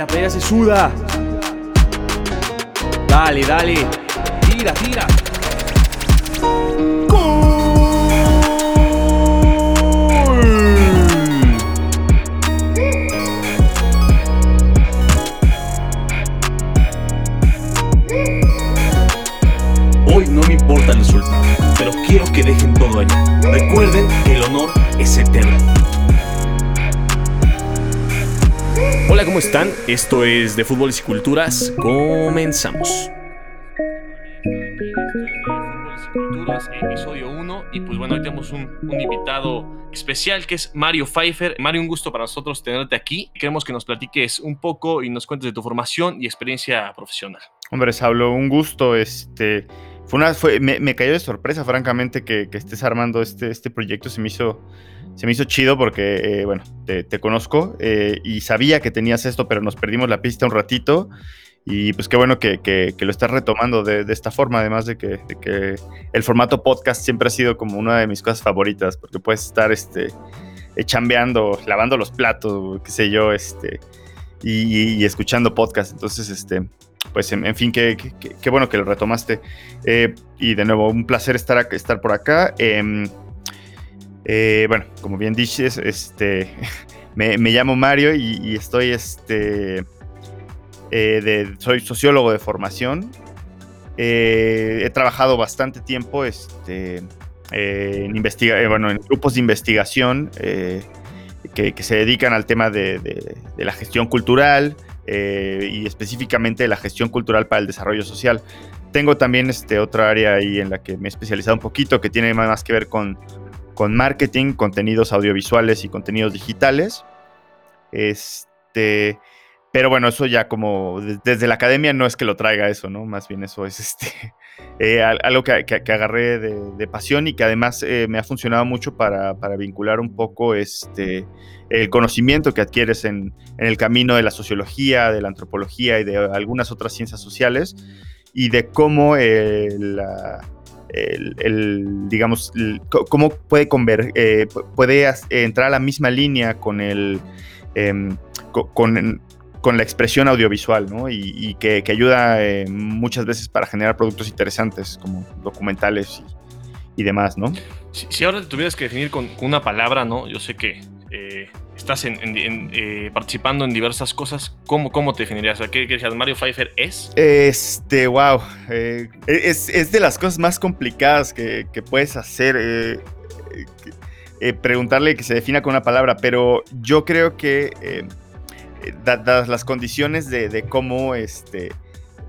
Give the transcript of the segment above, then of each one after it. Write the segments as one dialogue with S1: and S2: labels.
S1: la playa se suda. Dale, dale. Tira, tira. Hoy no me importa el resultado, pero quiero que dejen todo allá. Recuerden que el honor es eterno. Hola, ¿cómo están? Esto es de Fútbol y Culturas. Comenzamos. Culturas, episodio 1. Y pues bueno, hoy tenemos un, un, invitado especial que es Mario Pfeiffer. Mario, un gusto para nosotros tenerte aquí. Queremos que nos platiques un poco y nos cuentes de tu formación y experiencia profesional.
S2: Hombre, Saulo, un gusto. Este, fue una, fue, me, me, cayó de sorpresa, francamente, que, que, estés armando este, este proyecto. Se me hizo, se me hizo chido porque, eh, bueno, te, conozco eh, y sabía que tenías esto, pero nos perdimos la pista un ratito. Y pues qué bueno que, que, lo estás retomando de, esta forma, además de que, de que, el formato podcast siempre ha sido como una de mis cosas favoritas, porque puedes estar este, chambeando, lavando los platos, qué sé yo, este, y, escuchando podcast. Entonces, este, pues en, en fin, qué, bueno que lo retomaste. Eh, y de nuevo, un placer estar, estar por acá. Eh, bueno, como bien dices, este, me, llamo Mario y, estoy este, eh, de, soy sociólogo de formación. Eh, he trabajado bastante tiempo este, en, grupos de investigación que, se dedican al tema de, de, de la gestión cultural y específicamente la gestión cultural para el desarrollo social. Tengo también este, otra área ahí en la que me he especializado un poquito que tiene más que ver con, con marketing, contenidos audiovisuales y contenidos digitales. Este, pero bueno, eso ya como desde la academia no es que lo traiga eso, ¿no? Más bien eso es este, eh, algo que, que, que agarré de, pasión y que además eh, me ha funcionado mucho para, para, vincular un poco este, el conocimiento que adquieres en, en, el camino de la sociología, de la antropología y de algunas otras ciencias sociales y de cómo eh, la, el, digamos, cómo puede, conver, eh, puede entrar a la misma línea con el... Eh, con, con la expresión audiovisual, ¿no? Y, que, ayuda eh, muchas veces para generar productos interesantes como documentales y, demás, ¿no?
S1: Si, si, ahora te tuvieras que definir con, con, una palabra, ¿no? Yo sé que eh, estás eh, participando en diversas cosas, ¿cómo, cómo te definirías? ¿Qué, qué? ¿Mario Pfeiffer es?
S2: Este, wow, eh, es, es, de las cosas más complicadas que, que puedes hacer. Eh, preguntarle que se defina con una palabra, pero yo creo que dadas las condiciones de, cómo este,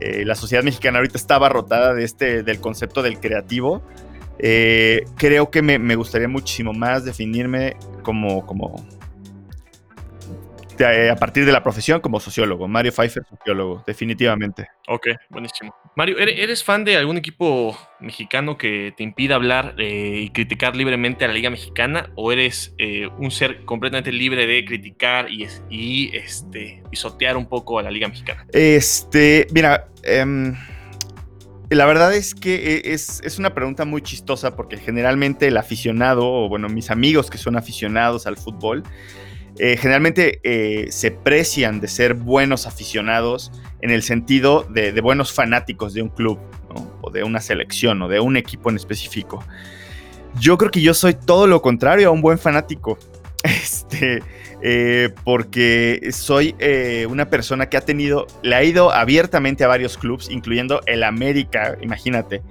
S2: la sociedad mexicana ahorita está abarrotada de este, del concepto del creativo, creo que me, me, gustaría muchísimo más definirme como, como de, a partir de la profesión como sociólogo. Mario Pfeiffer, sociólogo, definitivamente.
S1: Ok, buenísimo. Mario, ¿eres fan de algún equipo mexicano que te impida hablar eh, y criticar libremente a la Liga Mexicana? ¿O eres eh, un ser completamente libre de criticar y, y este, pisotear un poco a la Liga Mexicana?
S2: Este, mira, eh, la verdad es que es, es, una pregunta muy chistosa porque generalmente el aficionado, o bueno, mis amigos que son aficionados al fútbol, eh, generalmente eh, se precian de ser buenos aficionados en el sentido de, buenos fanáticos de un club, o de una selección, o de un equipo en específico. Yo creo que yo soy todo lo contrario a un buen fanático. Este, eh, porque soy una persona que ha tenido, le ha ido abiertamente a varios clubes, incluyendo el América, imagínate,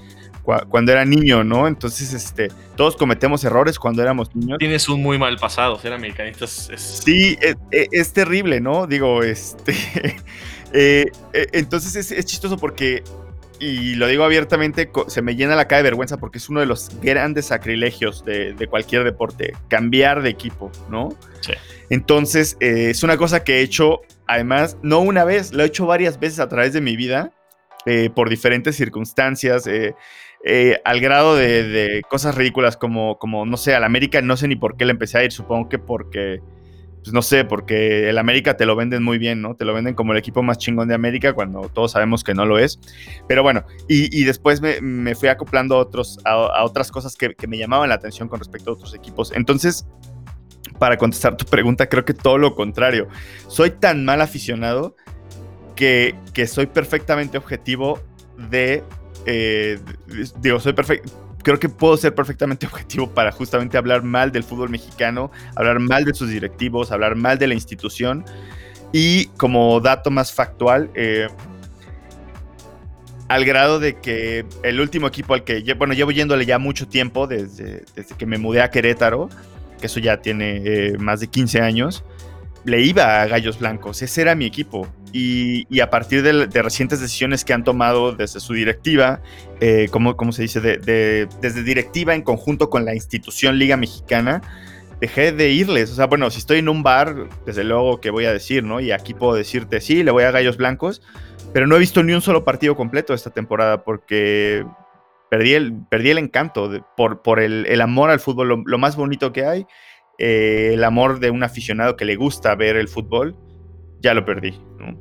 S2: cu cuando era niño, ¿no? Entonces, este, todos cometemos errores cuando éramos niños.
S1: Tienes un muy mal pasado, ser americanista es... es...
S2: Sí, es, es, terrible, ¿no? Digo, este... eh, entonces es, es chistoso porque y lo digo abiertamente, se me llena la cara de vergüenza porque es uno de los grandes sacrilegios de, de cualquier deporte, cambiar de equipo, ¿no?
S1: Sí.
S2: Entonces, eh, es una cosa que he hecho, además, no una vez, lo he hecho varias veces a través de mi vida, eh, por diferentes circunstancias, eh, eh al grado de, cosas ridículas como, como, no sé, al América no sé ni por qué le empecé a ir, supongo que porque pues no sé, porque el América te lo venden muy bien, ¿no? Te lo venden como el equipo más chingón de América cuando todos sabemos que no lo es. Pero bueno, y, después me, fui acoplando a, otros, a, otras cosas que, que, me llamaban la atención con respecto a otros equipos. Entonces, para contestar tu pregunta, creo que todo lo contrario. Soy tan mal aficionado que, soy perfectamente objetivo de, eh, digo, soy perfecto, creo que puedo ser perfectamente objetivo para justamente hablar mal del fútbol mexicano, hablar mal de sus directivos, hablar mal de la institución. Y como dato más factual, eh, al grado de que el último equipo al que, bueno, llevo yéndole ya mucho tiempo, desde, desde que me mudé a Querétaro, que eso ya tiene eh, más de 15 años, le iba a Gallos Blancos, ese era mi equipo. Y, a partir de, recientes decisiones que han tomado desde su directiva, eh, como, se dice, desde directiva en conjunto con la institución Liga Mexicana, dejé de irles. O sea, bueno, si estoy en un bar, desde luego que voy a decir, ¿no? Y aquí puedo decirte, sí, le voy a Gallos Blancos, pero no he visto ni un solo partido completo esta temporada porque perdí el, perdí el encanto por, por el, amor al fútbol, lo más bonito que hay eh, el amor de un aficionado que le gusta ver el fútbol, ya lo perdí.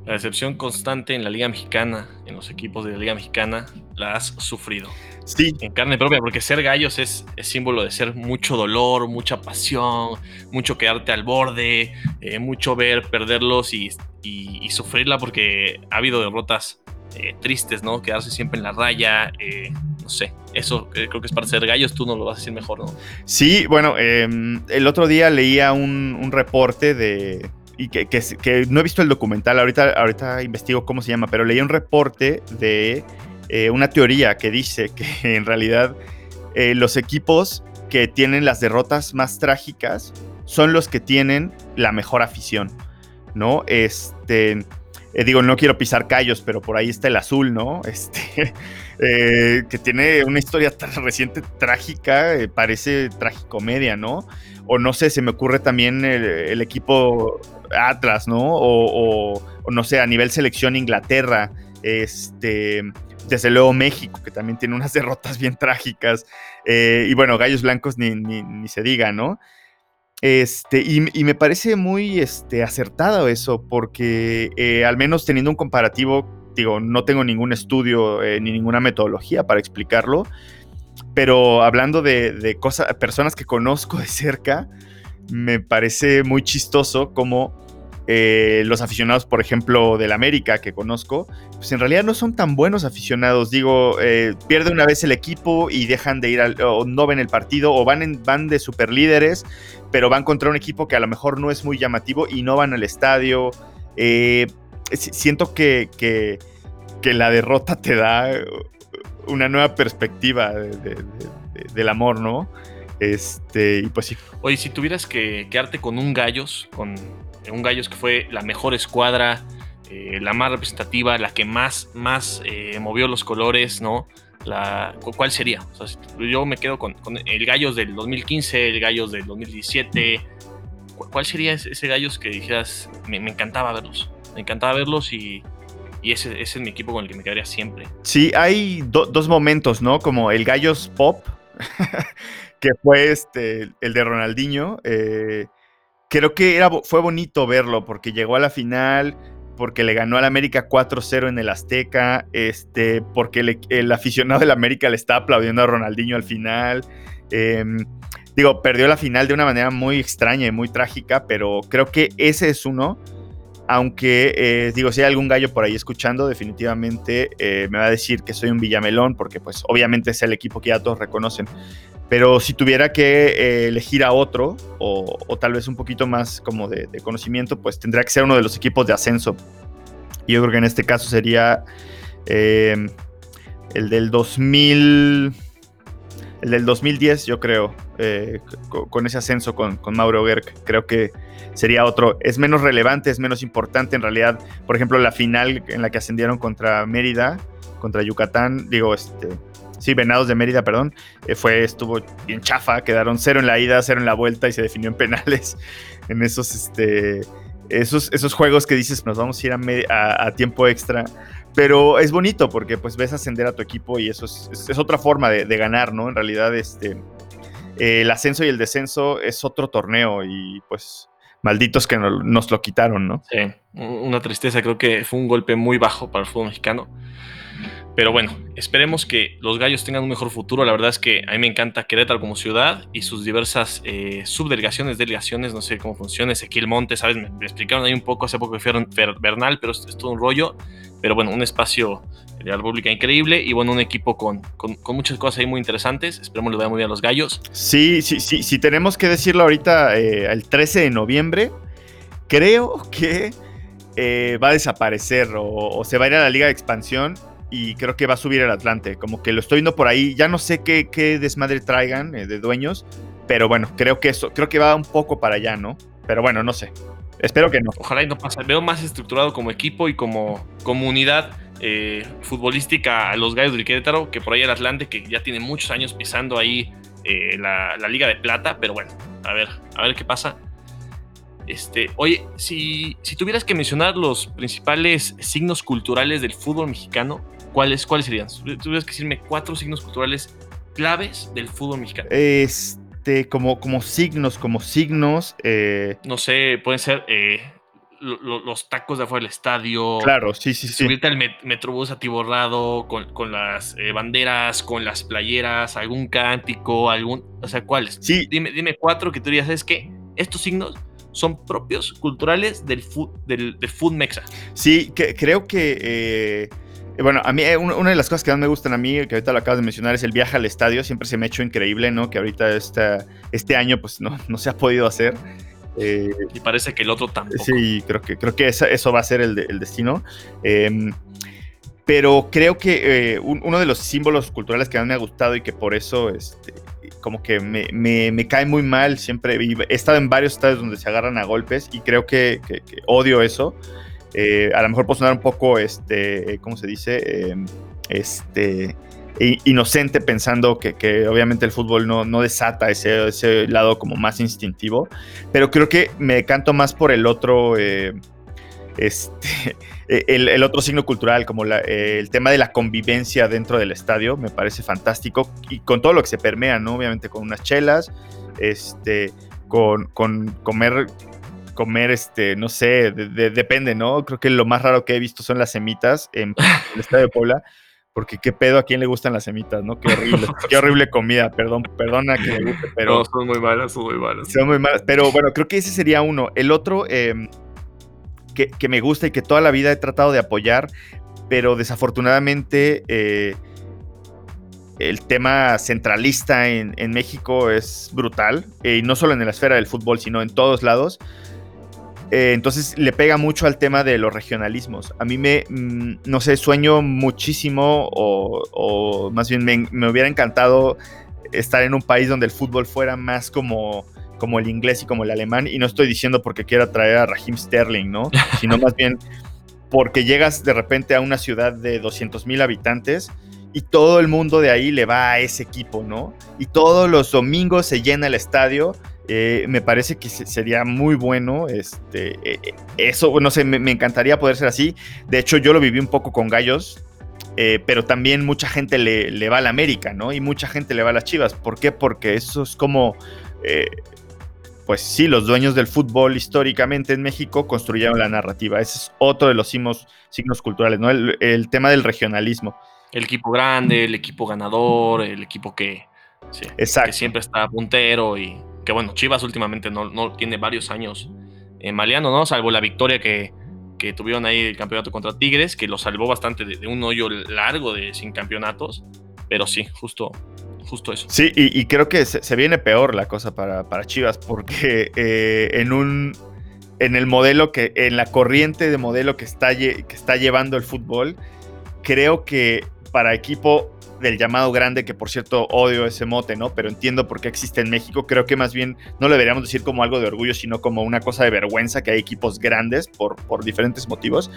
S1: La decepción constante en la Liga Mexicana, en los equipos de la Liga Mexicana, la has sufrido.
S2: Sí.
S1: En carne propia, porque ser gallos es, símbolo de ser mucho dolor, mucha pasión, mucho quedarte al borde, eh, mucho ver perderlos y, sufrirla porque ha habido derrotas eh, tristes, ¿no? Quedarse siempre en la raya, no sé, eso creo que es para ser gallos, tú no lo vas a decir mejor, ¿no?
S2: Sí, bueno, em, el otro día leía un, reporte de, y que, que, no he visto el documental, ahorita, ahorita investigo cómo se llama, pero leí un reporte de eh, una teoría que dice que en realidad eh, los equipos que tienen las derrotas más trágicas son los que tienen la mejor afición, ¿no? Este, eh, digo, no quiero pisar callos, pero por ahí está el azul, ¿no? Este, eh, que tiene una historia reciente trágica, eh, parece tragicomedia, ¿no? O no sé, se me ocurre también el, equipo Atlas, ¿no? O, no sé, a nivel selección Inglaterra, este, desde luego México, que también tiene unas derrotas bien trágicas, y bueno, Gallos Blancos ni, ni se diga, ¿no? Este, y, me parece muy este, acertado eso, porque eh, al menos teniendo un comparativo, digo, no tengo ningún estudio eh, ni ninguna metodología para explicarlo, pero hablando de, personas que conozco de cerca, me parece muy chistoso como eh, los aficionados, por ejemplo, del América que conozco, pues en realidad no son tan buenos aficionados. Digo, eh, pierde una vez el equipo y dejan de ir al, o no ven el partido, o van, en, van de super líderes, pero van contra un equipo que a lo mejor no es muy llamativo y no van al estadio. Eh, siento que, que, la derrota te da una nueva perspectiva del amor, ¿no? Este, y pues sí.
S1: Oye, si tuvieras que quedarte con un gallos, con un Gallos que fue la mejor escuadra, eh, la más representativa, la que más, más eh, movió los colores, ¿no? La, ¿Cuál sería? yo me quedo con, el Gallos del 2015, el Gallos del 2017. ¿Cuál sería ese, Gallos que dijeras, me, encantaba verlos? Me encantaba verlos y, ese, es mi equipo con el que me quedaría siempre.
S2: Sí, hay dos momentos, ¿no? Como el Gallos Pop, que fue este, el de Ronaldinho. Eh, creo que era, fue bonito verlo porque llegó a la final, porque le ganó al América 4-0 en el Azteca, este, porque el, aficionado del América le estaba aplaudiendo a Ronaldinho al final. Em, digo, perdió la final de una manera muy extraña y muy trágica, pero creo que ese es uno. Aunque, eh, digo, si hay algún gallo por ahí escuchando, definitivamente eh, me va a decir que soy un Villamelón, porque pues obviamente es el equipo que ya todos reconocen. Pero si tuviera que eh, elegir a otro, o, tal vez un poquito más como de, conocimiento, pues tendría que ser uno de los equipos de ascenso. Y yo creo que en este caso sería em, el del 2000. El del 2010, yo creo, eh, con, ese ascenso con, Mauro Gerg, creo que sería otro. Es menos relevante, es menos importante en realidad. Por ejemplo, la final en la que ascendieron contra Mérida, contra Yucatán, digo, este, sí, Venados de Mérida, perdón, eh, fue, estuvo bien chafa, quedaron cero en la ida, cero en la vuelta y se definió en penales. En esos, este, esos, esos juegos que dices, nos vamos a ir a, tiempo extra. Pero es bonito porque pues ves ascender a tu equipo y eso es, otra forma de, ganar, ¿no? En realidad, este, el ascenso y el descenso es otro torneo y pues malditos que nos lo quitaron, ¿no?
S1: Sí, una tristeza, creo que fue un golpe muy bajo para el fútbol mexicano. Pero bueno, esperemos que los gallos tengan un mejor futuro. La verdad es que a mí me encanta Querétaro como ciudad y sus diversas eh, subdelegaciones, delegaciones, no sé cómo funciona. Ezequiel Montes, ¿sabes? Me, explicaron ahí un poco hace poco que fue Bernal, pero es, todo un rollo. Pero bueno, un espacio de la República increíble y bueno, un equipo con, con, muchas cosas ahí muy interesantes. Esperemos le vaya muy bien a los gallos.
S2: Sí, sí, sí, sí, tenemos que decirlo ahorita, eh, el 13 de noviembre, creo que eh, va a desaparecer o, o se va a ir a la Liga de Expansión y creo que va a subir el Atlante. Como que lo estoy viendo por ahí. Ya no sé qué, qué desmadre traigan eh, de dueños, pero bueno, creo que eso, creo que va un poco para allá, ¿no? Pero bueno, no sé. Espero que no.
S1: Ojalá y no pase. Veo más estructurado como equipo y como comunidad eh, futbolística a los Gallos del Querétaro que por ahí el Atlante, que ya tiene muchos años pisando ahí eh, la, la, Liga de Plata. Pero bueno, a ver, a ver qué pasa. Este, oye, si, si tuvieras que mencionar los principales signos culturales del fútbol mexicano, ¿cuáles, cuáles serían? Tuvieras que decirme cuatro signos culturales claves del fútbol mexicano.
S2: Este, como, como signos, como signos. Eh,
S1: no sé, pueden ser eh, los tacos de afuera del estadio.
S2: Claro, sí, sí,
S1: sí. Subirte al metrobús atiborrado con, con las eh, banderas, con las playeras, algún cántico, algún. O sea, ¿cuáles?
S2: Sí.
S1: Dime, dime cuatro que tú dirías, es que estos signos son propios culturales del food, del, food mexa.
S2: Sí, que, creo que bueno, a mí eh, una de las cosas que más me gustan a mí, que ahorita lo acabas de mencionar, es el viaje al estadio. Siempre se me ha hecho increíble, ¿no? Que ahorita este año pues no, no se ha podido hacer.
S1: Eh, y parece que el otro tampoco.
S2: Sí, creo que, creo que eso, va a ser el, destino. Em, pero creo que uno de los símbolos culturales que más me ha gustado y que por eso este, como que me, cae muy mal, siempre he estado en varios estadios donde se agarran a golpes y creo que odio eso. Eh, a lo mejor puedo sonar un poco, este, ¿cómo se dice? Em, este, inocente pensando que, obviamente el fútbol no, desata ese, ese, lado como más instintivo, pero creo que me canto más por el otro, eh, este, el, otro signo cultural, como el tema de la convivencia dentro del estadio, me parece fantástico y con todo lo que se permea, ¿no? Obviamente con unas chelas, este, con, con comer comer, este, no sé, depende, ¿no? Creo que lo más raro que he visto son las semitas en, el estadio de Puebla, porque qué pedo a quién le gustan las semitas, ¿no? Qué horrible, qué horrible comida, perdón, perdona que me guste, pero...
S1: No, son muy malas, son muy malas.
S2: Son muy malas, pero bueno, creo que ese sería uno. El otro em, que, me gusta y que toda la vida he tratado de apoyar, pero desafortunadamente... Eh, el tema centralista en, México es brutal, eh, y no solo en la esfera del fútbol, sino en todos lados. Eh, entonces le pega mucho al tema de los regionalismos. A mí me, mm, no sé, sueño muchísimo o, más bien me, hubiera encantado estar en un país donde el fútbol fuera más como, como el inglés y como el alemán. Y no estoy diciendo porque quiera traer a Raheem Sterling, ¿no? Sino más bien porque llegas de repente a una ciudad de 200 mil habitantes y todo el mundo de ahí le va a ese equipo, ¿no? Y todos los domingos se llena el estadio eh, me parece que sería muy bueno. Este, eh, eh, eso, no sé, me, encantaría poder ser así. De hecho, yo lo viví un poco con Gallos, pero también mucha gente le, va a la América, ¿no? Y mucha gente le va a las Chivas. ¿Por qué? Porque eso es como. pues sí, los dueños del fútbol históricamente en México construyeron la narrativa. Ese es otro de los signos, signos culturales, ¿no? El, tema del regionalismo.
S1: El equipo grande, el equipo ganador, el equipo que, que siempre está puntero y que bueno, Chivas últimamente no, no tiene varios años en maleando, ¿no? Salvo la victoria que, que, tuvieron ahí el campeonato contra Tigres, que lo salvó bastante de, un hoyo largo de sin campeonatos. Pero sí, justo, justo eso.
S2: Sí, y, creo que se, viene peor la cosa para, para Chivas, porque eh, en un. En el modelo que. En la corriente de modelo que está, que está llevando el fútbol, creo que para equipo del llamado grande, que por cierto odio ese mote, ¿no? Pero entiendo por qué existe en México. Creo que más bien no lo deberíamos decir como algo de orgullo, sino como una cosa de vergüenza que hay equipos grandes por, por diferentes motivos.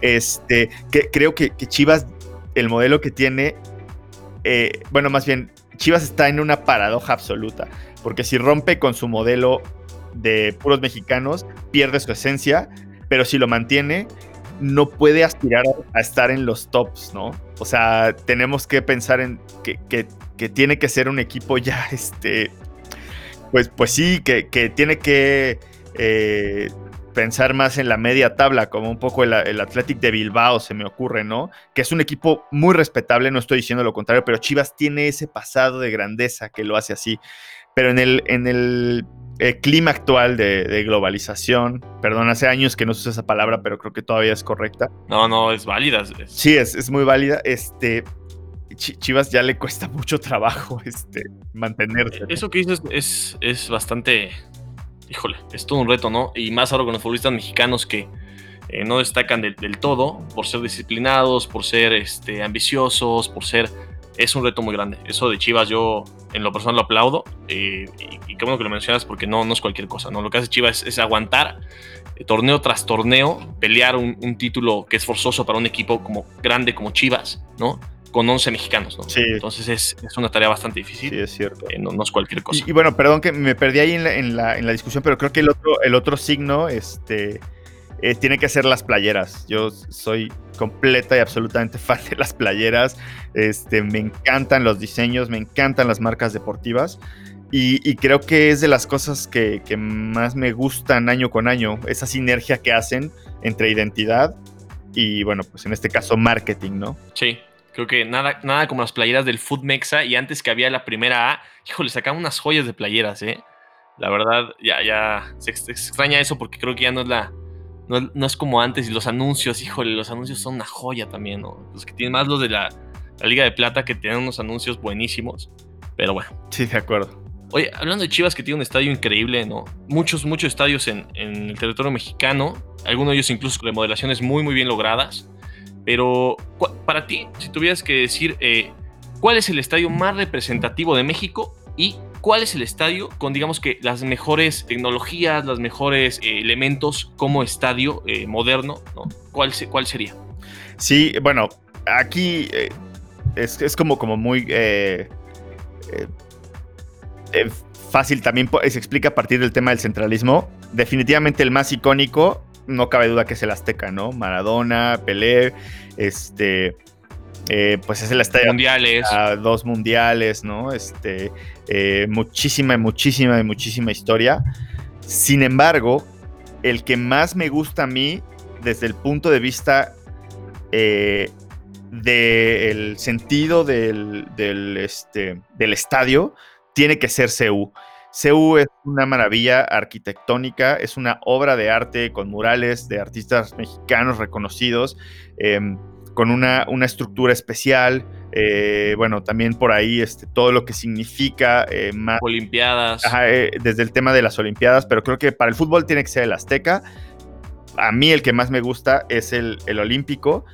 S2: Este, que, creo que, Chivas, el modelo que tiene, eh, bueno, más bien, Chivas está en una paradoja absoluta, porque si rompe con su modelo de puros mexicanos, pierde su esencia, pero si lo mantiene, no puede aspirar a estar en los tops, ¿no? O sea, tenemos que pensar en que, tiene que ser un equipo ya, este, pues, pues sí, que, tiene que, eh, pensar más en la media tabla, como un poco el, el, Athletic de Bilbao, se me ocurre, ¿no? Que es un equipo muy respetable, no estoy diciendo lo contrario, pero Chivas tiene ese pasado de grandeza que lo hace así. Pero en el, en el, clima actual de, globalización, perdón, hace años que no se usa esa palabra, pero creo que todavía es correcta.
S1: No, no, es válida.
S2: Sí, es, es muy válida. Este, Chivas ya le cuesta mucho trabajo este, mantenerse.
S1: Eso que dices es, es bastante híjole, es todo un reto, ¿no? Y más ahora con los futbolistas mexicanos que eh, no destacan del, todo por ser disciplinados, por ser este, ambiciosos, por ser... Es un reto muy grande. Eso de Chivas yo en lo personal lo aplaudo eh, y, qué bueno que lo mencionas porque no, no es cualquier cosa, ¿no? Lo que hace Chivas es, aguantar eh, torneo tras torneo, pelear un, un, título que es forzoso para un equipo como grande como Chivas, ¿no? con 11 mexicanos, ¿no?
S2: Sí.
S1: Entonces es, es, una tarea bastante difícil.
S2: Sí, es cierto.
S1: Eh, no, no, es cualquier cosa.
S2: Y, bueno, perdón que me perdí ahí en la, en la, en la discusión, pero creo que el otro, el otro signo este, eh, tiene que ser las playeras. Yo soy completa y absolutamente fan de las playeras. Este, me encantan los diseños, me encantan las marcas deportivas. Y, y creo que es de las cosas que, que más me gustan año con año, esa sinergia que hacen entre identidad y, bueno, pues en este caso marketing, ¿no?
S1: Sí, Creo que nada, nada como las playeras del Food Mexa y antes que había la primera A, híjole, sacaban unas joyas de playeras, ¿eh? La verdad, ya, ya se, extraña eso porque creo que ya no es la. No, es como antes y los anuncios, híjole, los anuncios son una joya también, ¿no? Los que tienen más los de la, Liga de Plata que tienen unos anuncios buenísimos. Pero bueno.
S2: Sí, de acuerdo.
S1: Oye, hablando de Chivas que tiene un estadio increíble, ¿no? Muchos, muchos estadios en, en el territorio mexicano, algunos de ellos incluso remodelaciones muy, muy bien logradas. Pero para ti, si tuvieras que decir eh, cuál es el estadio más representativo de México y cuál es el estadio con, digamos que, las mejores tecnologías, los mejores eh, elementos como estadio eh, moderno, ¿no? ¿Cuál, ¿Cuál, sería?
S2: Sí, bueno, aquí es, como, como muy fácil también, se explica a partir del tema del centralismo. Definitivamente el más icónico no cabe duda que es el Azteca, ¿no? Maradona, Pelé, este, eh, pues es el estadio.
S1: Mundiales.
S2: dos mundiales, ¿no? Este, eh, muchísima, muchísima, muchísima historia. Sin embargo, el que más me gusta a mí, desde el punto de vista eh, del sentido del, del, este, del estadio, tiene que ser CU. CEU es una maravilla arquitectónica, es una obra de arte con murales de artistas mexicanos reconocidos, em, con una, una, estructura especial. Eh, bueno, también por ahí este, todo lo que significa
S1: eh, más. Olimpiadas.
S2: Eh, desde el tema de las Olimpiadas, pero creo que para el fútbol tiene que ser el Azteca. A mí el que más me gusta es el, el Olímpico.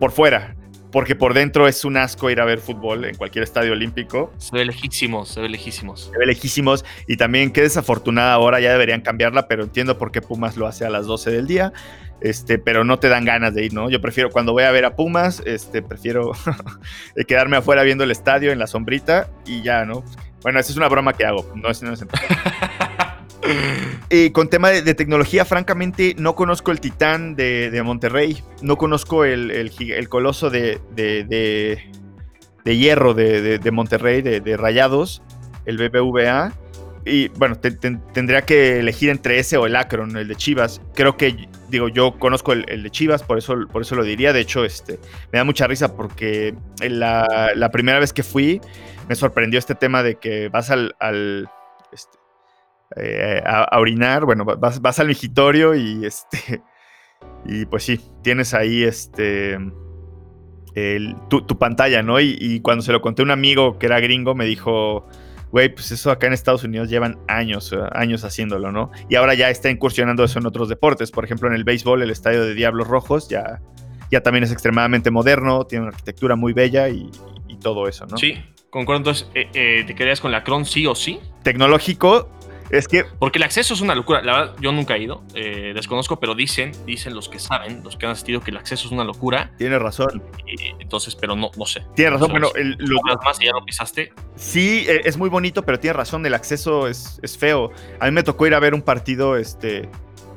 S2: Por fuera, porque por dentro es un asco ir a ver fútbol en cualquier estadio olímpico.
S1: Se ve lejísimos, se ve lejísimos.
S2: Se ve lejísimos y también qué desafortunada ahora, ya deberían cambiarla, pero entiendo por qué Pumas lo hace a las 12 del día, este, pero no te dan ganas de ir, ¿no? Yo prefiero cuando voy a ver a Pumas, este, prefiero quedarme afuera viendo el estadio en la sombrita y ya, ¿no? Bueno, esa es una broma que hago, no es, no es Eh, con tema de, tecnología, francamente, no conozco el Titán de, Monterrey. No conozco el, coloso de, hierro de, Monterrey, de, Rayados, el BBVA. Y bueno, tendría que elegir entre ese o el Akron, el de Chivas. Creo que, digo, yo conozco el, de Chivas, por eso, por eso lo diría. De hecho, este, me da mucha risa porque la, la primera vez que fui me sorprendió este tema de que vas al, al este, eh, a, orinar, bueno, vas, vas, al vigitorio y este. Y pues sí, tienes ahí este. tu, pantalla, ¿no? Y, cuando se lo conté a un amigo que era gringo, me dijo. Güey, pues eso acá en Estados Unidos llevan años, eh, años haciéndolo, ¿no? Y ahora ya está incursionando eso en otros deportes. Por ejemplo, en el béisbol, el estadio de Diablos Rojos ya, ya también es extremadamente moderno, tiene una arquitectura muy bella y, todo eso, ¿no?
S1: Sí, concuerdo. Entonces, eh, ¿te quedarías con la Cron sí o sí?
S2: Tecnológico, es que.
S1: Porque el acceso es una locura. La verdad, yo nunca he ido. Eh, desconozco, pero dicen, dicen los que saben, los que han asistido, que el acceso es una locura.
S2: Tienes razón.
S1: entonces, pero no, no sé.
S2: Tienes razón, pero. El,
S1: lo, más ya lo pisaste.
S2: Sí, e, es muy bonito, pero tienes razón. El acceso es, es feo. A mí me tocó ir a ver un partido este,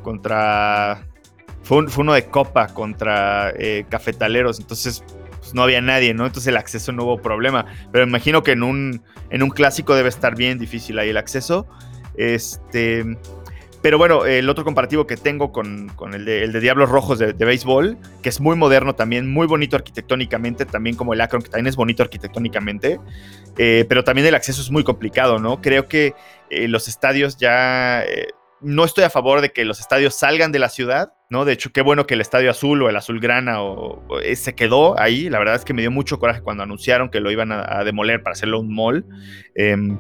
S2: contra. Fue, uno de Copa contra eh, Cafetaleros. Entonces, pues, no había nadie, ¿no? Entonces el acceso no hubo problema. Pero imagino que en un, en un clásico debe estar bien difícil ahí el acceso. Este, pero bueno, el otro comparativo que tengo con, el, de, el, de, Diablos Rojos de, béisbol, que es muy moderno también, muy bonito arquitectónicamente, también como el Akron, que también es bonito arquitectónicamente, eh, pero también el acceso es muy complicado, ¿no? Creo que eh, los estadios ya... Eh, no estoy a favor de que los estadios salgan de la ciudad, ¿no? De hecho, qué bueno que el Estadio Azul o el Azulgrana o, se quedó ahí. La verdad es que me dio mucho coraje cuando anunciaron que lo iban a, demoler para hacerlo un mall. Em,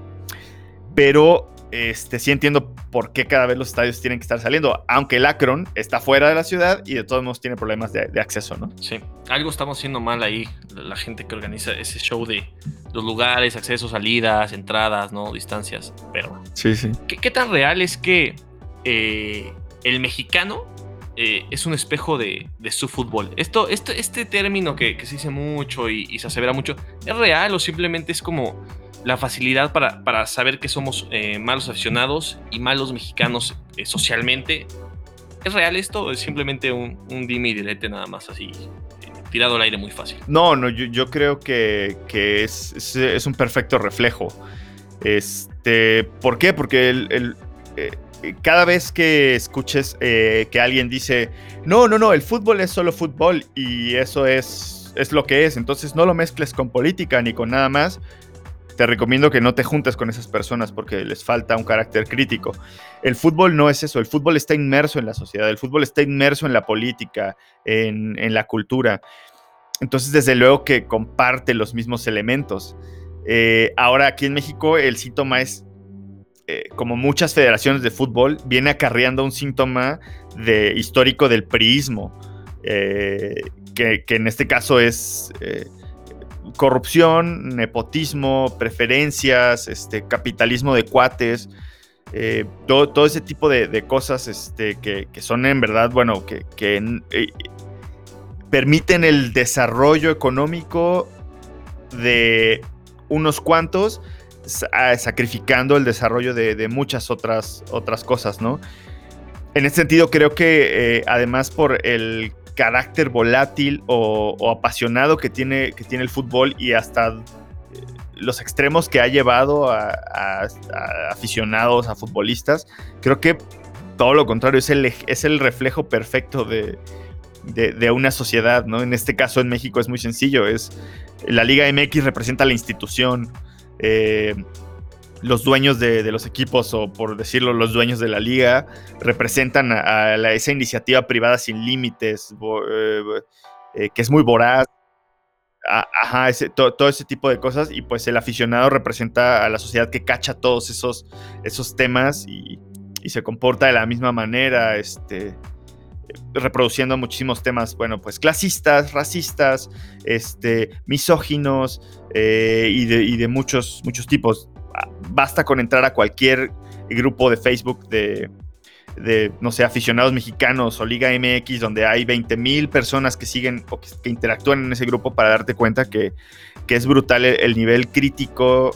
S2: pero este, sí entiendo por qué cada vez los estadios tienen que estar saliendo, aunque el Akron está fuera de la ciudad y de todos modos tiene problemas de, acceso, ¿no?
S1: Sí, algo estamos haciendo mal ahí, la gente que organiza ese show de los lugares, accesos, salidas, entradas, ¿no? Distancias, pero...
S2: Sí, sí.
S1: ¿Qué, tan real es que eh, el mexicano eh, es un espejo de, su fútbol? Esto, este, este término que, se dice mucho y, y se asevera mucho, ¿es real o simplemente es como la facilidad para, saber que somos eh, malos aficionados y malos mexicanos eh, socialmente. ¿Es real esto o es simplemente un, un dime y dilete nada más así? Eh, tirado al aire muy fácil.
S2: No, no, yo, creo que, es, es, un perfecto reflejo. Este, ¿Por qué? Porque el, cada vez que escuches que alguien dice, no, no, no, el fútbol es solo fútbol y eso es, es lo que es, entonces no lo mezcles con política ni con nada más, te recomiendo que no te juntes con esas personas porque les falta un carácter crítico. El fútbol no es eso, el fútbol está inmerso en la sociedad, el fútbol está inmerso en la política, en, la cultura. Entonces, desde luego que comparte los mismos elementos. Eh, ahora, aquí en México, el síntoma es, eh, como muchas federaciones de fútbol, viene acarreando un síntoma de, histórico del priismo, eh, que, que, en este caso es corrupción, nepotismo, preferencias, este, capitalismo de cuates, eh, todo, ese tipo de, cosas este, que, son en verdad, bueno, que, eh, permiten el desarrollo económico de unos cuantos, sacrificando el desarrollo de, muchas otras, otras cosas, ¿no? En ese sentido, creo que eh, además por el carácter volátil o, apasionado que tiene, que tiene el fútbol y hasta eh, los extremos que ha llevado a, aficionados, a futbolistas, creo que todo lo contrario, es el, es el reflejo perfecto de, una sociedad, ¿no? En este caso en México es muy sencillo, es la Liga MX representa la institución, eh, los dueños de, los equipos, o por decirlo, los dueños de la liga, representan a, esa iniciativa privada sin límites, eh, eh, que es muy voraz. ajá, todo ese tipo de cosas. Y pues el aficionado representa a la sociedad que cacha todos esos, esos temas y, se comporta de la misma manera, este, reproduciendo muchísimos temas, bueno, pues clasistas, racistas, este, misóginos eh, y, de, y, de, muchos, muchos tipos basta con entrar a cualquier grupo de Facebook de, no sé, aficionados mexicanos o Liga MX, donde hay 20 mil personas que siguen o que, interactúan en ese grupo para darte cuenta que, es brutal el, nivel crítico.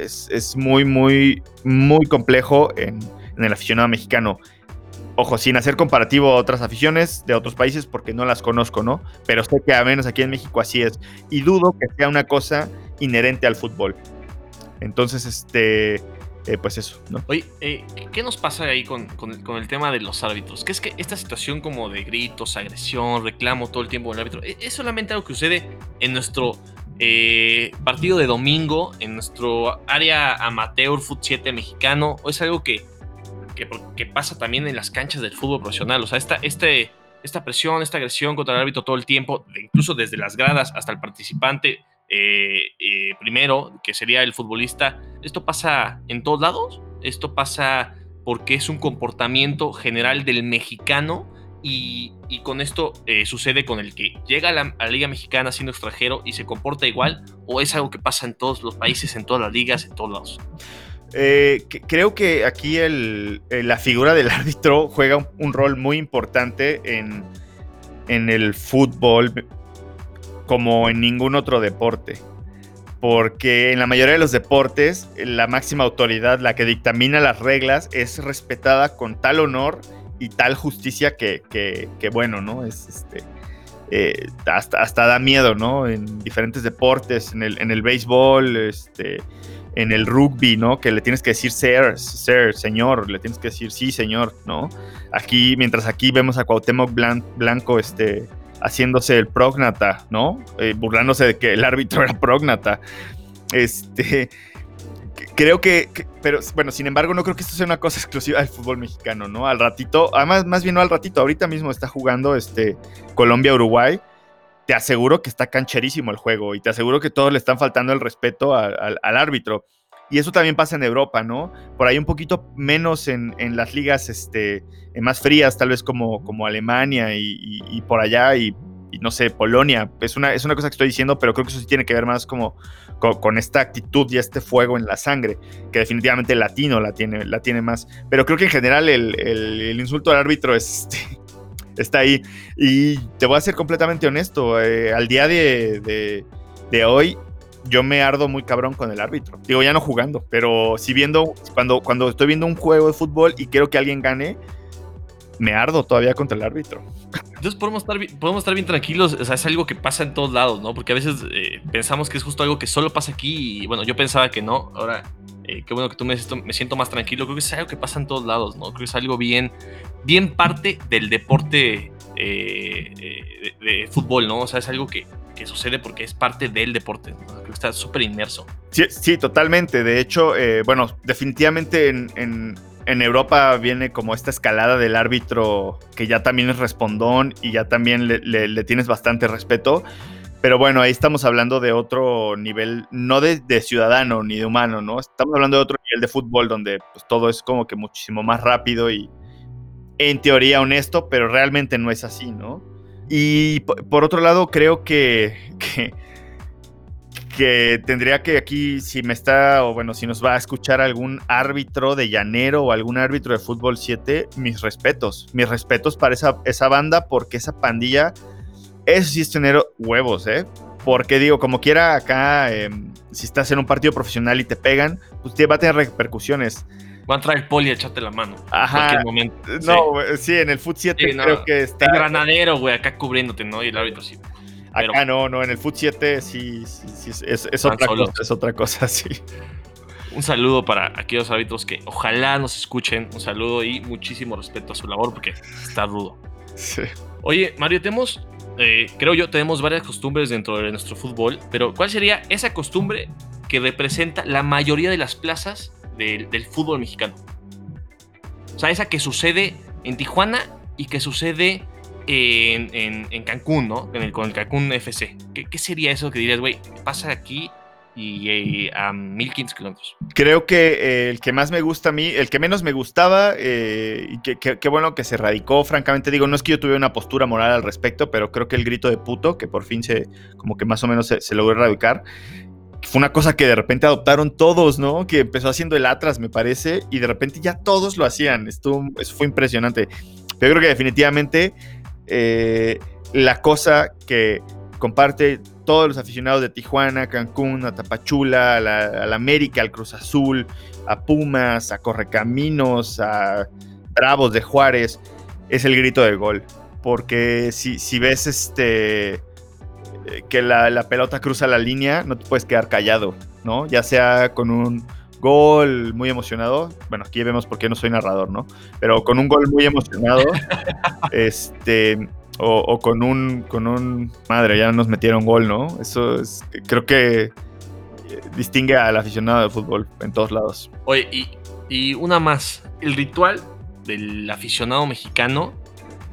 S2: Es, muy, muy, muy complejo en, el aficionado mexicano. Ojo, sin hacer comparativo a otras aficiones de otros países porque no las conozco, ¿no? Pero sé que a menos aquí en México así es. Y dudo que sea una cosa inherente al fútbol. Entonces, este, eh, pues eso.
S1: Oye, eh, ¿qué nos pasa ahí con, el, tema de los árbitros? ¿Qué es que esta situación como de gritos, agresión, reclamo todo el tiempo del árbitro, ¿e-, ¿es solamente algo que sucede en nuestro eh, partido de domingo, en nuestro área amateur Foot 7 mexicano, o es algo que, que, pasa también en las canchas del fútbol profesional? O sea, esta, este, esta presión, esta agresión contra el árbitro todo el tiempo, incluso desde las gradas hasta el participante, eh, eh, primero, que sería el futbolista, ¿esto pasa en todos lados? ¿Esto pasa porque es un comportamiento general del mexicano? Y, con esto eh, sucede con el que llega a la, Liga Mexicana siendo extranjero y se comporta igual, o es algo que pasa en todos los países, en todas las ligas, en todos lados.
S2: creo que aquí la figura del árbitro juega un, rol muy importante en, en, el fútbol como en ningún otro deporte. Porque en la mayoría de los deportes, la máxima autoridad, la que dictamina las reglas, es respetada con tal honor y tal justicia que, bueno, ¿no? Es este. Eh, hasta, hasta da miedo, ¿no? En diferentes deportes, en el, en el béisbol, este, en el rugby, ¿no? Que le tienes que decir ser, ser, señor, le tienes que decir sí, señor, ¿no? Aquí, mientras aquí vemos a Cuauhtémoc Blanco, este, haciéndose el prógnata, ¿no? Eh, burlándose de que el árbitro era prógnata. Este, creo que, pero bueno, sin embargo, no creo que esto sea una cosa exclusiva del fútbol mexicano, ¿no? Al ratito, además, más bien no al ratito, ahorita mismo está jugando este Colombia-Uruguay. Te aseguro que está cancherísimo el juego y te aseguro que todos le están faltando el respeto al árbitro. Y eso también pasa en Europa, ¿no? Por ahí un poquito menos en, las ligas este, más frías, tal vez como, como Alemania y, por allá, y, no sé, Polonia. Es una, es una cosa que estoy diciendo, pero creo que eso sí tiene que ver más como con, esta actitud y este fuego en la sangre, que definitivamente el latino la tiene, la tiene más. Pero creo que en general el, insulto al árbitro es, este, está ahí. Y te voy a ser completamente honesto, eh, al día de, de hoy yo me ardo muy cabrón con el árbitro. Digo, ya no jugando, pero si viendo, cuando, cuando estoy viendo un juego de fútbol y quiero que alguien gane, me ardo todavía contra el árbitro.
S1: Entonces podemos estar, podemos estar bien tranquilos, o sea, es algo que pasa en todos lados, ¿no? Porque a veces eh, pensamos que es justo algo que solo pasa aquí y bueno, yo pensaba que no, ahora eh, qué bueno que tú me, me siento más tranquilo, creo que es algo que pasa en todos lados, ¿no? Creo que es algo bien, bien parte del deporte eh, de, fútbol, ¿no? O sea, es algo que, que sucede porque es parte del deporte. Que está súper inmerso.
S2: Sí, sí, totalmente. De hecho, eh, bueno, definitivamente en, Europa viene como esta escalada del árbitro que ya también es respondón y ya también le, tienes bastante respeto. Pero bueno, ahí estamos hablando de otro nivel, no de, ciudadano ni de humano, ¿no? Estamos hablando de otro nivel de fútbol donde pues, todo es como que muchísimo más rápido y en teoría honesto, pero realmente no es así, ¿no? Y por otro lado, creo que, que, tendría que aquí, si me está, o bueno, si nos va a escuchar algún árbitro de llanero o algún árbitro de fútbol 7, mis respetos. Mis respetos para esa, esa banda, porque esa pandilla, eso sí es tener huevos, ¿eh? Porque digo, como quiera acá, em, si estás en un partido profesional y te pegan, pues te va a tener repercusiones.
S1: Va a entrar el poli a echarte la mano.
S2: Ajá. En momento. No, sí. en el Foot 7 creo que está.
S1: El granadero, güey, acá cubriéndote, ¿no? Y el árbitro sí.
S2: Acá no, no, en el Foot 7 sí, sí, es, otra cosa, es otra cosa, sí.
S1: Un saludo para aquellos árbitros que ojalá nos escuchen. Un saludo y muchísimo respeto a su labor porque está rudo. Sí. Oye, Mario, tenemos, eh, creo yo, tenemos varias costumbres dentro de nuestro fútbol, pero ¿cuál sería esa costumbre que representa la mayoría de las plazas del, fútbol mexicano. O sea, esa que sucede en Tijuana y que sucede en, Cancún, ¿no? con el Cancún FC. ¿Qué, sería eso que dirías, güey, pasa aquí y, a 1500 kilómetros?
S2: Creo que eh, el que más me gusta a mí, el que menos me gustaba, eh, y que, bueno que se radicó, francamente digo, no es que yo tuviera una postura moral al respecto, pero creo que el grito de puto, que por fin se, como que más o menos se, se logró erradicar, fue una cosa que de repente adoptaron todos, ¿no? Que empezó haciendo el Atlas, me parece, y de repente ya todos lo hacían. Esto, eso fue impresionante. Pero creo que definitivamente eh, la cosa que comparte todos los aficionados de Tijuana, Cancún, a Tapachula, a la, América, al Cruz Azul, a Pumas, a Correcaminos, a Bravos de Juárez, es el grito de gol. Porque si, si ves este que la, pelota cruza la línea, no te puedes quedar callado, ¿no? Ya sea con un gol muy emocionado, bueno, aquí vemos por qué no soy narrador, ¿no? Pero con un gol muy emocionado, este, o, con un, con un, madre, ya nos metieron gol, ¿no? Eso es, creo que eh, distingue al aficionado de fútbol en todos lados.
S1: Oye, y, una más, el ritual del aficionado mexicano,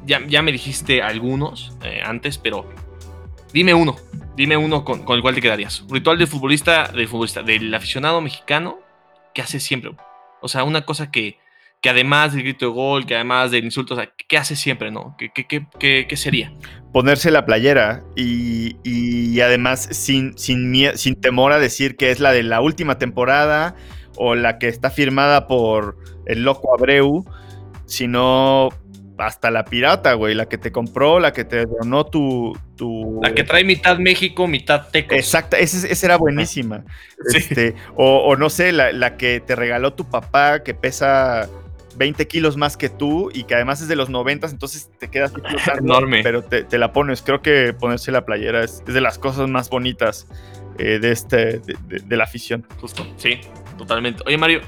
S1: ya, ya me dijiste algunos eh, antes, pero Dime uno, dime uno con, el cual te quedarías. Ritual del futbolista, del futbolista, del aficionado mexicano que hace siempre. O sea, una cosa que, que además del grito de gol, que además del insulto, ¿qué hace siempre, no? ¿Qué, qué, qué, sería?
S2: Ponerse la playera y, y además sin, sin, sin temor a decir que es la de la última temporada o la que está firmada por el loco Abreu, sino hasta la pirata, güey, la que te compró, la que te donó tu, tu...
S1: La que trae mitad México, mitad Teco.
S2: Exacta, esa, era buenísima. Este, o, no sé, la, que te regaló tu papá, que pesa 20 kilos más que tú y que además es de los 90, entonces te quedas
S1: enorme.
S2: Pero te, la pones. Creo que ponerse la playera es, de las cosas más bonitas eh, de, este, de, la afición.
S1: Justo, sí, totalmente. Oye, Mario,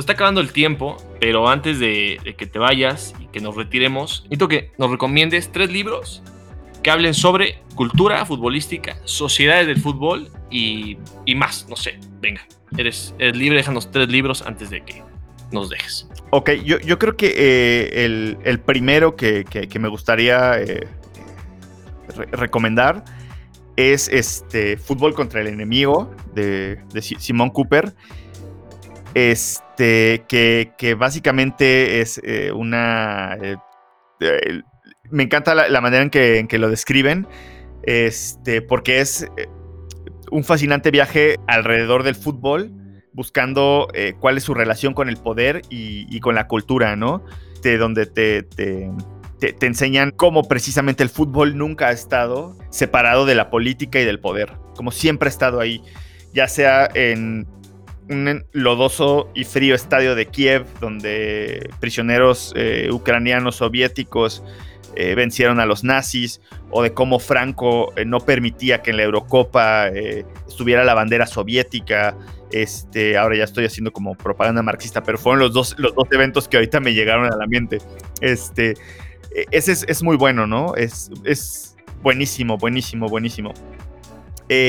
S1: está acabando el tiempo, pero antes de, que te vayas y que nos retiremos, necesito que nos recomiendes tres libros que hablen sobre cultura futbolística, sociedades del fútbol y, más, no sé, venga, eres, libre, déjanos tres libros antes de que nos dejes.
S2: Ok, yo, yo creo que eh, el, primero que, me gustaría eh, recomendar es este Fútbol contra el enemigo de, de Simón Cooper. Este, que, básicamente es eh, una. me encanta la, manera en que, que, lo describen. Este, porque es un fascinante viaje alrededor del fútbol, buscando eh, cuál es su relación con el poder y, con la cultura, ¿no? De donde te, te, enseñan cómo precisamente el fútbol nunca ha estado separado de la política y del poder, como siempre ha estado ahí, ya sea en un lodoso y frío estadio de Kiev, donde prisioneros eh, ucranianos soviéticos eh, vencieron a los nazis, o de cómo Franco eh, no permitía que en la Eurocopa estuviera la bandera soviética. Este, ahora ya estoy haciendo como propaganda marxista, pero fueron los dos, los dos eventos que ahorita me llegaron a la mente. Este, e, ese es, muy bueno, ¿no? Es, es buenísimo, buenísimo, buenísimo.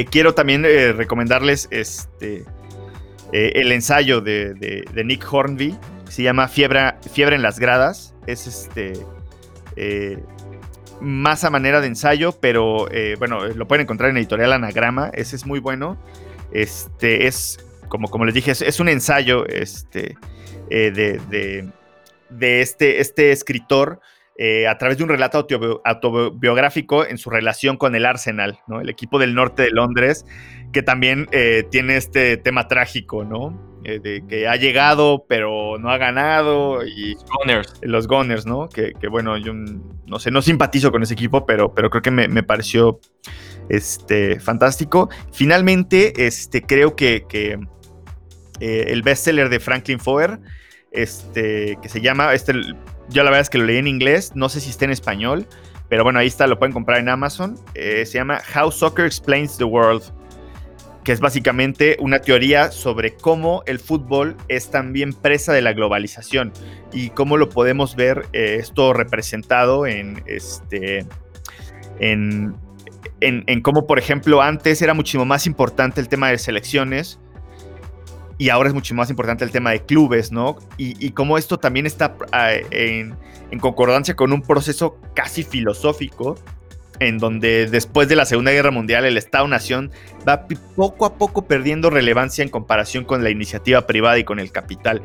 S2: quiero también recomendarles este, el ensayo de, Nick Hornby, se llama Fiebre, en las gradas. Es este eh, más a manera de ensayo, pero eh, bueno, lo pueden encontrar en editorial Anagrama, ese es muy bueno. Este es, como, como les dije, es, un ensayo este, eh, de, de, este, este escritor a través de un relato autobiográfico en su relación con el Arsenal, ¿no? el equipo del norte de Londres, que también tiene este tema trágico, ¿no? Eh, de que ha llegado pero no ha ganado y los Gunners, ¿no? Que, bueno, yo no sé, no simpatizo con ese equipo, pero, pero creo que me, pareció este, fantástico. Finalmente, este, creo que, que eh, el bestseller de Franklin Foer, este, que se llama, este, yo la verdad es que lo leí en inglés, no sé si está en español, pero bueno, ahí está, lo pueden comprar en Amazon. Eh, se llama How Soccer Explains the World que es básicamente una teoría sobre cómo el fútbol es también presa de la globalización y cómo lo podemos ver eh, esto representado en este en, en, cómo, por ejemplo, antes era muchísimo más importante el tema de selecciones y ahora es mucho más importante el tema de clubes, ¿no? Y, cómo esto también está ah, en, concordancia con un proceso casi filosófico en donde después de la Segunda Guerra Mundial el Estado-Nación va poco a poco perdiendo relevancia en comparación con la iniciativa privada y con el capital.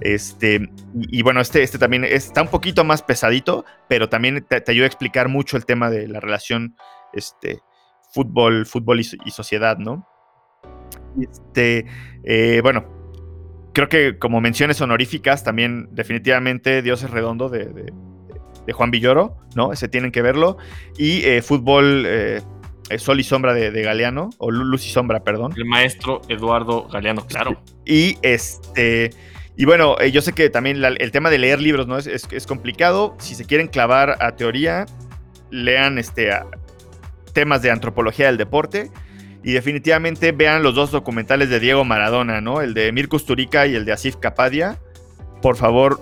S2: Este, y, bueno, este, este también está un poquito más pesadito, pero también te, ayuda a explicar mucho el tema de la relación este, fútbol, fútbol y, sociedad, ¿no? Este, eh, bueno, creo que como menciones honoríficas, también definitivamente Dios es redondo de de Juan Villoro, ¿no? Ese tienen que verlo. Y eh, fútbol eh, Sol y Sombra de, Galeano, o Luz y Sombra, perdón.
S1: El maestro Eduardo Galeano, claro.
S2: Y este. Y bueno, yo sé que también el tema de leer libros ¿no? Es, complicado. Si se quieren clavar a teoría, lean este, temas de antropología del deporte. Y definitivamente vean los dos documentales de Diego Maradona, ¿no? El de Mirko Sturica y el de Asif Kapadia. Por favor,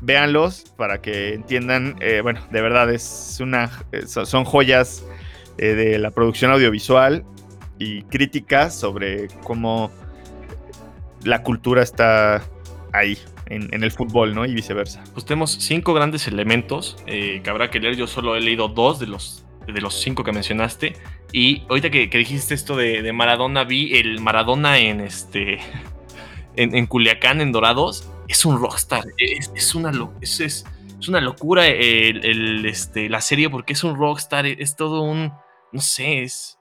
S2: véanlos para que entiendan, eh, bueno, de verdad es una, eh, son joyas eh, de la producción audiovisual y críticas sobre cómo la cultura está ahí. En, el fútbol, ¿no? Y viceversa.
S1: Pues tenemos cinco grandes elementos que habrá que leer. Yo solo he leído dos de los, de los cinco que mencionaste. Y ahorita que, dijiste esto de, Maradona, vi el Maradona en este. En, en Culiacán, en Dorados, es un rockstar. Es, una, es, es, una locura el, este, la serie porque es un rockstar. Es todo un. No sé, es.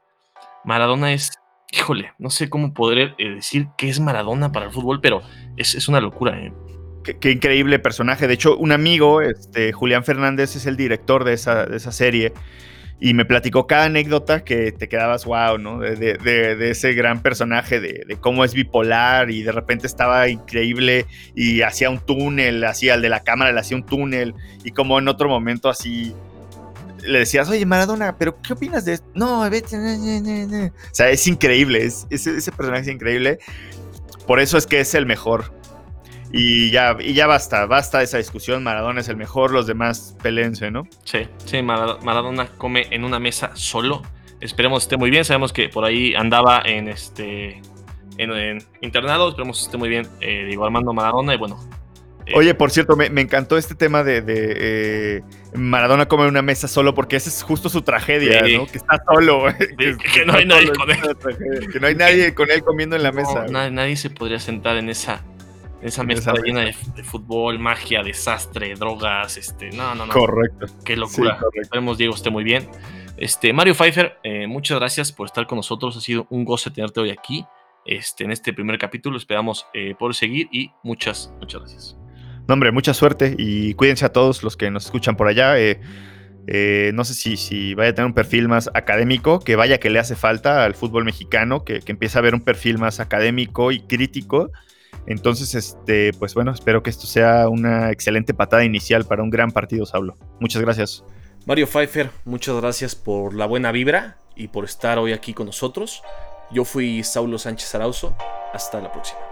S1: Maradona es. Híjole, no sé cómo poder eh, decir que es Maradona para el fútbol, pero es, una locura. Eh.
S2: Qué, increíble personaje. De hecho, un amigo, este, Julián Fernández, es el director de esa, de esa serie y me platicó cada anécdota que te quedabas wow, ¿no? De, ese gran personaje, de, cómo es bipolar y de repente estaba increíble y hacía un túnel, hacía el de la cámara, le hacía un túnel y como en otro momento así le decías, oye, Maradona, pero ¿qué opinas de esto? No, vete. O sea, es increíble, ese, ese personaje es increíble. Por eso es que es el mejor. Y ya, y ya basta, basta esa discusión. Maradona es el mejor, los demás pelense, ¿no?
S1: Sí, sí, Maradona come en una mesa solo. Esperemos esté muy bien. Sabemos que por ahí andaba en este en, internado. Esperemos esté muy bien. Eh, digo, Armando Maradona. Y bueno,
S2: eh, Oye, por cierto, me, encantó este tema de, eh, Maradona come en una mesa solo, porque esa es justo su tragedia, ¿no? Que está solo.
S1: que, no hay nadie con él.
S2: Que no hay nadie con él comiendo en la mesa.
S1: nadie, se podría sentar en esa, esa mesa llena de, fútbol, magia, desastre, drogas, este, no, no, no.
S2: Correcto.
S1: Qué locura. Esperemos Diego esté muy bien. Este, Mario Pfeiffer, eh, muchas gracias por estar con nosotros. Ha sido un goce tenerte hoy aquí. Este, en este primer capítulo. Esperamos por seguir y muchas, muchas gracias.
S2: No, hombre, mucha suerte y cuídense a todos los que nos escuchan por allá. Eh, eh, no sé si, si, vaya a tener un perfil más académico, que vaya que le hace falta al fútbol mexicano, que, que empiece a ver un perfil más académico y crítico. Entonces, este, pues bueno, espero que esto sea una excelente patada inicial para un gran partido, Saulo. Muchas gracias.
S1: Mario Pfeiffer, muchas gracias por la buena vibra y por estar hoy aquí con nosotros. Yo fui Saulo Sánchez Arauzo. Hasta la próxima.